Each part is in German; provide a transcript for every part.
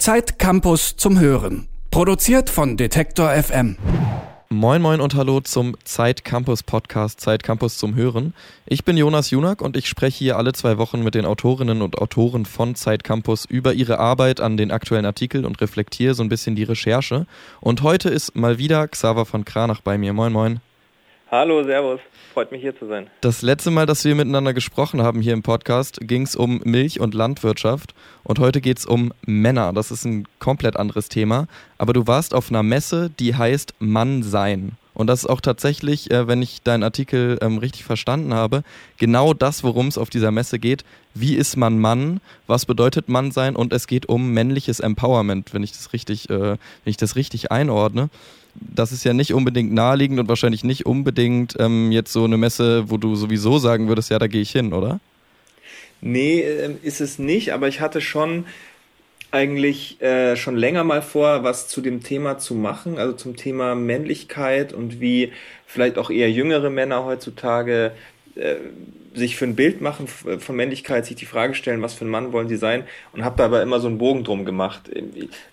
Zeit Campus zum Hören. Produziert von Detektor FM. Moin Moin und Hallo zum Zeit Campus Podcast Zeit Campus zum Hören. Ich bin Jonas Junak und ich spreche hier alle zwei Wochen mit den Autorinnen und Autoren von Zeit Campus über ihre Arbeit an den aktuellen Artikeln und reflektiere so ein bisschen die Recherche. Und heute ist mal wieder Xaver von Kranach bei mir. Moin Moin. Hallo, Servus. Freut mich hier zu sein. Das letzte Mal, dass wir miteinander gesprochen haben hier im Podcast, ging es um Milch und Landwirtschaft. Und heute geht es um Männer. Das ist ein komplett anderes Thema. Aber du warst auf einer Messe, die heißt Mann sein. Und das ist auch tatsächlich, äh, wenn ich deinen Artikel ähm, richtig verstanden habe, genau das, worum es auf dieser Messe geht. Wie ist man Mann? Was bedeutet Mann sein? Und es geht um männliches Empowerment, wenn ich das richtig, äh, wenn ich das richtig einordne das ist ja nicht unbedingt naheliegend und wahrscheinlich nicht unbedingt ähm, jetzt so eine Messe, wo du sowieso sagen würdest, ja, da gehe ich hin, oder? Nee, äh, ist es nicht, aber ich hatte schon eigentlich äh, schon länger mal vor, was zu dem Thema zu machen, also zum Thema Männlichkeit und wie vielleicht auch eher jüngere Männer heutzutage äh, sich für ein Bild machen von Männlichkeit, sich die Frage stellen, was für ein Mann wollen sie sein und habe da aber immer so einen Bogen drum gemacht.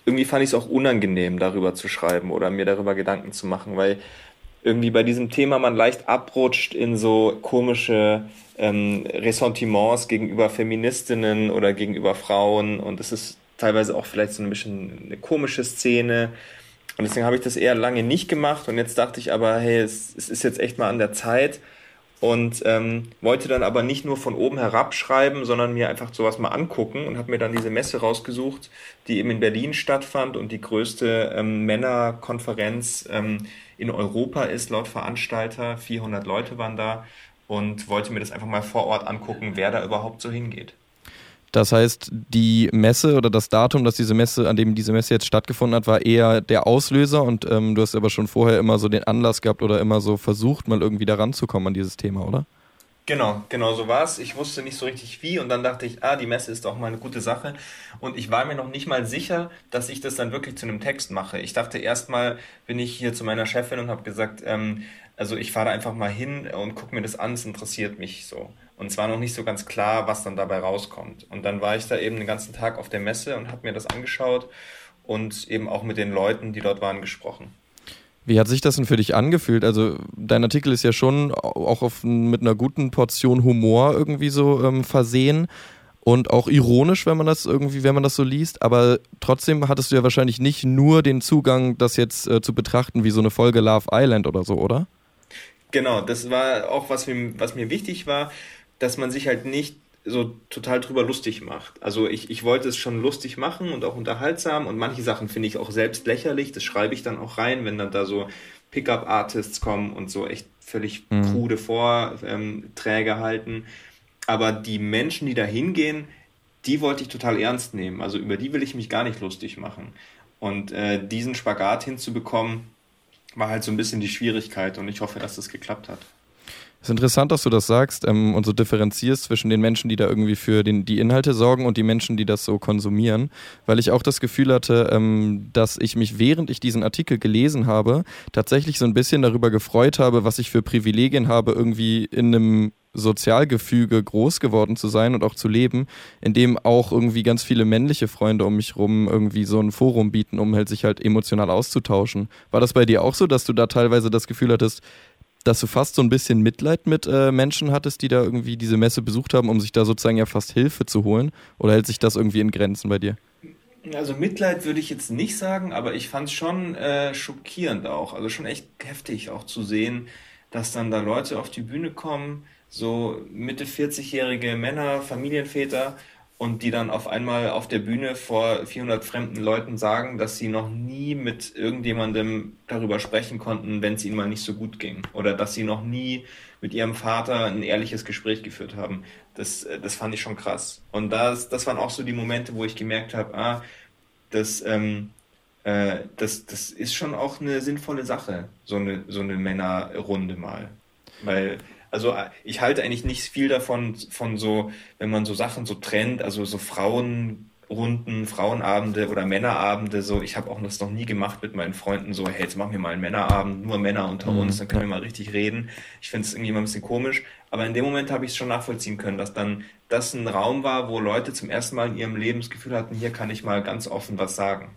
Irgendwie fand ich es auch unangenehm, darüber zu schreiben oder mir darüber Gedanken zu machen, weil irgendwie bei diesem Thema man leicht abrutscht in so komische ähm, Ressentiments gegenüber Feministinnen oder gegenüber Frauen und es ist teilweise auch vielleicht so ein bisschen eine komische Szene. Und deswegen habe ich das eher lange nicht gemacht und jetzt dachte ich aber, hey, es, es ist jetzt echt mal an der Zeit, und ähm, wollte dann aber nicht nur von oben herab schreiben, sondern mir einfach sowas mal angucken und habe mir dann diese Messe rausgesucht, die eben in Berlin stattfand und die größte ähm, Männerkonferenz ähm, in Europa ist laut Veranstalter. 400 Leute waren da und wollte mir das einfach mal vor Ort angucken, wer da überhaupt so hingeht. Das heißt, die Messe oder das Datum, dass diese Messe, an dem diese Messe jetzt stattgefunden hat, war eher der Auslöser und ähm, du hast aber schon vorher immer so den Anlass gehabt oder immer so versucht, mal irgendwie da ranzukommen an dieses Thema, oder? Genau, genau so war es. Ich wusste nicht so richtig wie und dann dachte ich, ah, die Messe ist doch mal eine gute Sache. Und ich war mir noch nicht mal sicher, dass ich das dann wirklich zu einem Text mache. Ich dachte erstmal, bin ich hier zu meiner Chefin und habe gesagt, ähm, also ich fahre einfach mal hin und gucke mir das an, es interessiert mich so. Und es war noch nicht so ganz klar, was dann dabei rauskommt. Und dann war ich da eben den ganzen Tag auf der Messe und habe mir das angeschaut und eben auch mit den Leuten, die dort waren, gesprochen. Wie hat sich das denn für dich angefühlt? Also dein Artikel ist ja schon auch auf, mit einer guten Portion Humor irgendwie so ähm, versehen und auch ironisch, wenn man das irgendwie, wenn man das so liest. Aber trotzdem hattest du ja wahrscheinlich nicht nur den Zugang, das jetzt äh, zu betrachten wie so eine Folge Love Island oder so, oder? Genau, das war auch was mir, was mir wichtig war dass man sich halt nicht so total drüber lustig macht. Also ich, ich wollte es schon lustig machen und auch unterhaltsam und manche Sachen finde ich auch selbst lächerlich. Das schreibe ich dann auch rein, wenn dann da so Pickup-Artists kommen und so echt völlig mhm. krude Vorträge ähm, halten. Aber die Menschen, die da hingehen, die wollte ich total ernst nehmen. Also über die will ich mich gar nicht lustig machen. Und äh, diesen Spagat hinzubekommen, war halt so ein bisschen die Schwierigkeit und ich hoffe, dass das geklappt hat. Es ist interessant, dass du das sagst ähm, und so differenzierst zwischen den Menschen, die da irgendwie für den, die Inhalte sorgen und die Menschen, die das so konsumieren, weil ich auch das Gefühl hatte, ähm, dass ich mich, während ich diesen Artikel gelesen habe, tatsächlich so ein bisschen darüber gefreut habe, was ich für Privilegien habe, irgendwie in einem Sozialgefüge groß geworden zu sein und auch zu leben, in dem auch irgendwie ganz viele männliche Freunde um mich rum irgendwie so ein Forum bieten, um halt sich halt emotional auszutauschen. War das bei dir auch so, dass du da teilweise das Gefühl hattest, dass du fast so ein bisschen Mitleid mit äh, Menschen hattest, die da irgendwie diese Messe besucht haben, um sich da sozusagen ja fast Hilfe zu holen? Oder hält sich das irgendwie in Grenzen bei dir? Also Mitleid würde ich jetzt nicht sagen, aber ich fand es schon äh, schockierend auch. Also schon echt heftig auch zu sehen, dass dann da Leute auf die Bühne kommen, so Mitte 40-jährige Männer, Familienväter und die dann auf einmal auf der Bühne vor 400 fremden Leuten sagen, dass sie noch nie mit irgendjemandem darüber sprechen konnten, wenn es ihnen mal nicht so gut ging. Oder dass sie noch nie mit ihrem Vater ein ehrliches Gespräch geführt haben. Das, das fand ich schon krass. Und das, das waren auch so die Momente, wo ich gemerkt habe, ah, das, ähm, äh, das, das ist schon auch eine sinnvolle Sache, so eine, so eine Männerrunde mal. Weil also äh, ich halte eigentlich nicht viel davon, von so, wenn man so Sachen so trennt, also so Frauen Runden, Frauenabende oder Männerabende. So, ich habe auch das noch nie gemacht mit meinen Freunden. So, hey, jetzt machen wir mal einen Männerabend, nur Männer unter mhm. uns, dann können wir mal richtig reden. Ich finde es irgendwie immer ein bisschen komisch. Aber in dem Moment habe ich es schon nachvollziehen können, dass dann das ein Raum war, wo Leute zum ersten Mal in ihrem Leben das Gefühl hatten, hier kann ich mal ganz offen was sagen.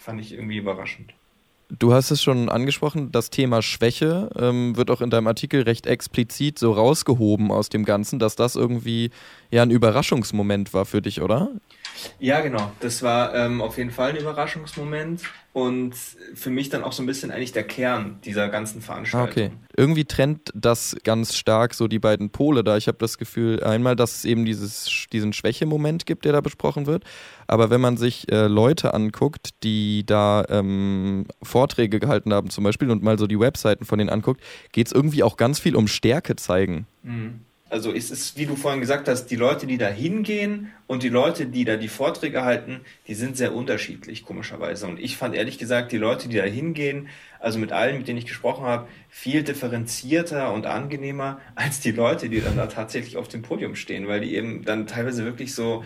Fand ich irgendwie überraschend. Du hast es schon angesprochen, das Thema Schwäche ähm, wird auch in deinem Artikel recht explizit so rausgehoben aus dem Ganzen, dass das irgendwie ja ein Überraschungsmoment war für dich, oder? Genau. Das war ähm, auf jeden Fall ein Überraschungsmoment und für mich dann auch so ein bisschen eigentlich der Kern dieser ganzen Veranstaltung. Okay. Irgendwie trennt das ganz stark so die beiden Pole da. Ich habe das Gefühl, einmal, dass es eben dieses, diesen Schwächemoment gibt, der da besprochen wird. Aber wenn man sich äh, Leute anguckt, die da ähm, Vorträge gehalten haben zum Beispiel und mal so die Webseiten von denen anguckt, geht es irgendwie auch ganz viel um Stärke zeigen. Mhm. Also es ist, wie du vorhin gesagt hast, die Leute, die da hingehen und die Leute, die da die Vorträge halten, die sind sehr unterschiedlich, komischerweise. Und ich fand ehrlich gesagt, die Leute, die da hingehen, also mit allen, mit denen ich gesprochen habe, viel differenzierter und angenehmer als die Leute, die dann da tatsächlich auf dem Podium stehen, weil die eben dann teilweise wirklich so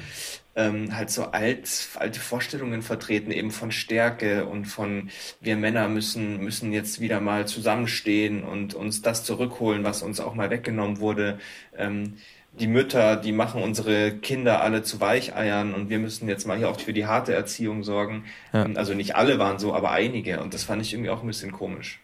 ähm, halt so alt, alte Vorstellungen vertreten, eben von Stärke und von wir Männer müssen, müssen jetzt wieder mal zusammenstehen und uns das zurückholen, was uns auch mal weggenommen wurde. Ähm, die Mütter, die machen unsere Kinder alle zu Weicheiern und wir müssen jetzt mal hier auch für die harte Erziehung sorgen. Ja. Ähm, also nicht alle waren so, aber einige und das fand ich irgendwie auch ein bisschen komisch.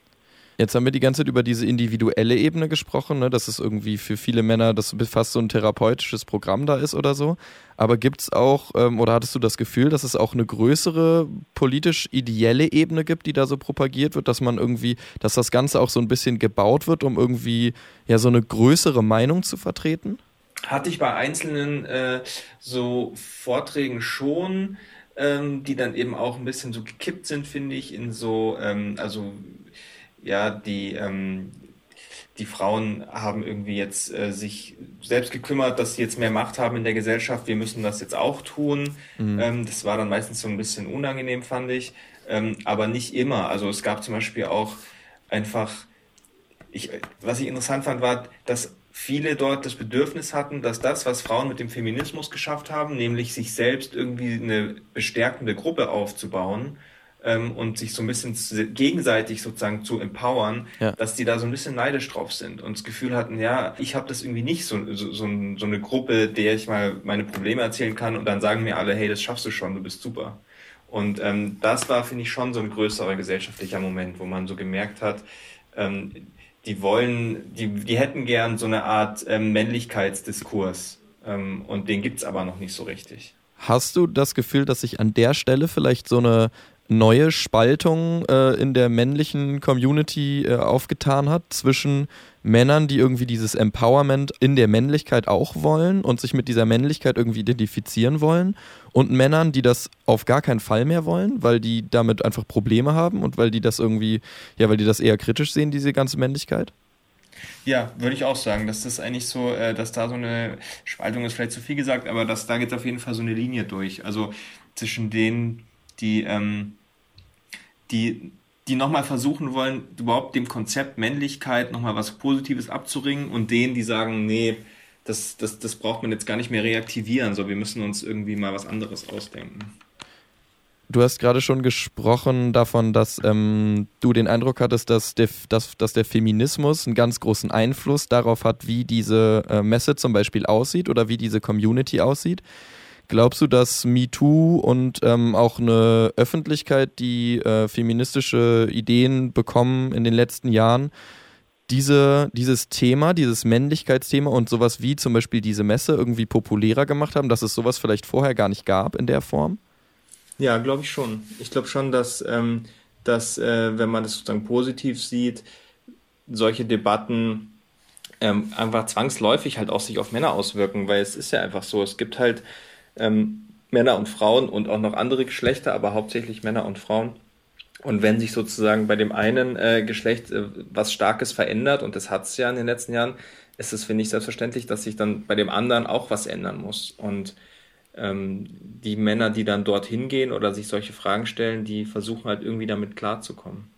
Jetzt haben wir die ganze Zeit über diese individuelle Ebene gesprochen, ne, dass es irgendwie für viele Männer das fast so ein therapeutisches Programm da ist oder so. Aber gibt es auch, ähm, oder hattest du das Gefühl, dass es auch eine größere politisch ideelle Ebene gibt, die da so propagiert wird, dass man irgendwie, dass das Ganze auch so ein bisschen gebaut wird, um irgendwie ja so eine größere Meinung zu vertreten? Hatte ich bei einzelnen äh, so Vorträgen schon, ähm, die dann eben auch ein bisschen so gekippt sind, finde ich, in so, ähm, also ja, die, ähm, die Frauen haben irgendwie jetzt äh, sich selbst gekümmert, dass sie jetzt mehr Macht haben in der Gesellschaft. Wir müssen das jetzt auch tun. Mhm. Ähm, das war dann meistens so ein bisschen unangenehm, fand ich. Ähm, aber nicht immer. Also es gab zum Beispiel auch einfach, ich, was ich interessant fand, war, dass viele dort das Bedürfnis hatten, dass das, was Frauen mit dem Feminismus geschafft haben, nämlich sich selbst irgendwie eine bestärkende Gruppe aufzubauen, ähm, und sich so ein bisschen gegenseitig sozusagen zu empowern, ja. dass die da so ein bisschen neidisch drauf sind und das Gefühl hatten, ja, ich habe das irgendwie nicht, so, so, so, so eine Gruppe, der ich mal meine Probleme erzählen kann und dann sagen mir alle, hey, das schaffst du schon, du bist super. Und ähm, das war, finde ich, schon so ein größerer gesellschaftlicher Moment, wo man so gemerkt hat, ähm, die wollen, die, die hätten gern so eine Art ähm, Männlichkeitsdiskurs. Ähm, und den gibt's aber noch nicht so richtig. Hast du das Gefühl, dass sich an der Stelle vielleicht so eine neue Spaltung äh, in der männlichen Community äh, aufgetan hat zwischen Männern, die irgendwie dieses Empowerment in der Männlichkeit auch wollen und sich mit dieser Männlichkeit irgendwie identifizieren wollen und Männern, die das auf gar keinen Fall mehr wollen, weil die damit einfach Probleme haben und weil die das irgendwie, ja, weil die das eher kritisch sehen, diese ganze Männlichkeit? Ja, würde ich auch sagen, dass das eigentlich so, äh, dass da so eine Spaltung ist vielleicht zu viel gesagt, aber dass da geht auf jeden Fall so eine Linie durch. Also zwischen denen, die, ähm, die, die nochmal versuchen wollen, überhaupt dem Konzept Männlichkeit nochmal was Positives abzuringen und denen, die sagen, nee, das, das, das braucht man jetzt gar nicht mehr reaktivieren, so wir müssen uns irgendwie mal was anderes ausdenken. Du hast gerade schon gesprochen davon, dass ähm, du den Eindruck hattest, dass der, dass, dass der Feminismus einen ganz großen Einfluss darauf hat, wie diese äh, Messe zum Beispiel aussieht oder wie diese Community aussieht. Glaubst du, dass MeToo und ähm, auch eine Öffentlichkeit, die äh, feministische Ideen bekommen in den letzten Jahren, diese, dieses Thema, dieses Männlichkeitsthema und sowas wie zum Beispiel diese Messe irgendwie populärer gemacht haben, dass es sowas vielleicht vorher gar nicht gab in der Form? Ja, glaube ich schon. Ich glaube schon, dass, ähm, dass äh, wenn man das sozusagen positiv sieht, solche Debatten ähm, einfach zwangsläufig halt auch sich auf Männer auswirken, weil es ist ja einfach so, es gibt halt ähm, Männer und Frauen und auch noch andere Geschlechter, aber hauptsächlich Männer und Frauen. Und wenn sich sozusagen bei dem einen äh, Geschlecht äh, was Starkes verändert, und das hat es ja in den letzten Jahren, ist es, finde ich, selbstverständlich, dass sich dann bei dem anderen auch was ändern muss. Und ähm, die Männer, die dann dorthin gehen oder sich solche Fragen stellen, die versuchen halt irgendwie damit klarzukommen.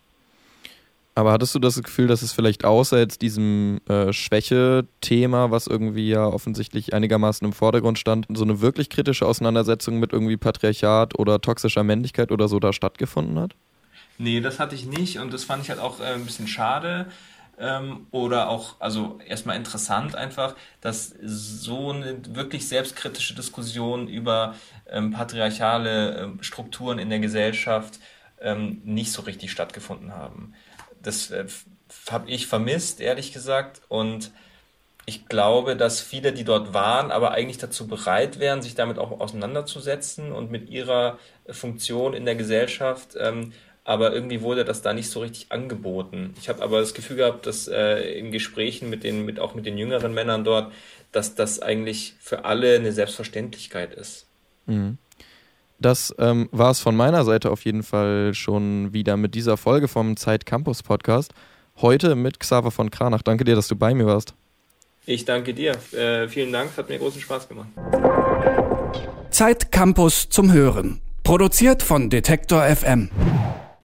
Aber hattest du das Gefühl, dass es vielleicht außer jetzt diesem äh, Schwäche-Thema, was irgendwie ja offensichtlich einigermaßen im Vordergrund stand, so eine wirklich kritische Auseinandersetzung mit irgendwie Patriarchat oder toxischer Männlichkeit oder so da stattgefunden hat? Nee, das hatte ich nicht und das fand ich halt auch äh, ein bisschen schade. Ähm, oder auch, also erstmal interessant einfach, dass so eine wirklich selbstkritische Diskussion über ähm, patriarchale äh, Strukturen in der Gesellschaft ähm, nicht so richtig stattgefunden haben das äh, habe ich vermisst, ehrlich gesagt. Und ich glaube, dass viele, die dort waren, aber eigentlich dazu bereit wären, sich damit auch auseinanderzusetzen und mit ihrer Funktion in der Gesellschaft. Ähm, aber irgendwie wurde das da nicht so richtig angeboten. Ich habe aber das Gefühl gehabt, dass äh, in Gesprächen mit den, mit auch mit den jüngeren Männern dort, dass das eigentlich für alle eine Selbstverständlichkeit ist. Mhm. Das ähm, war es von meiner Seite auf jeden Fall schon wieder mit dieser Folge vom Zeit Campus Podcast. Heute mit Xaver von Kranach. Danke dir, dass du bei mir warst. Ich danke dir. Äh, vielen Dank, hat mir großen Spaß gemacht. Zeit Campus zum Hören. Produziert von Detektor FM.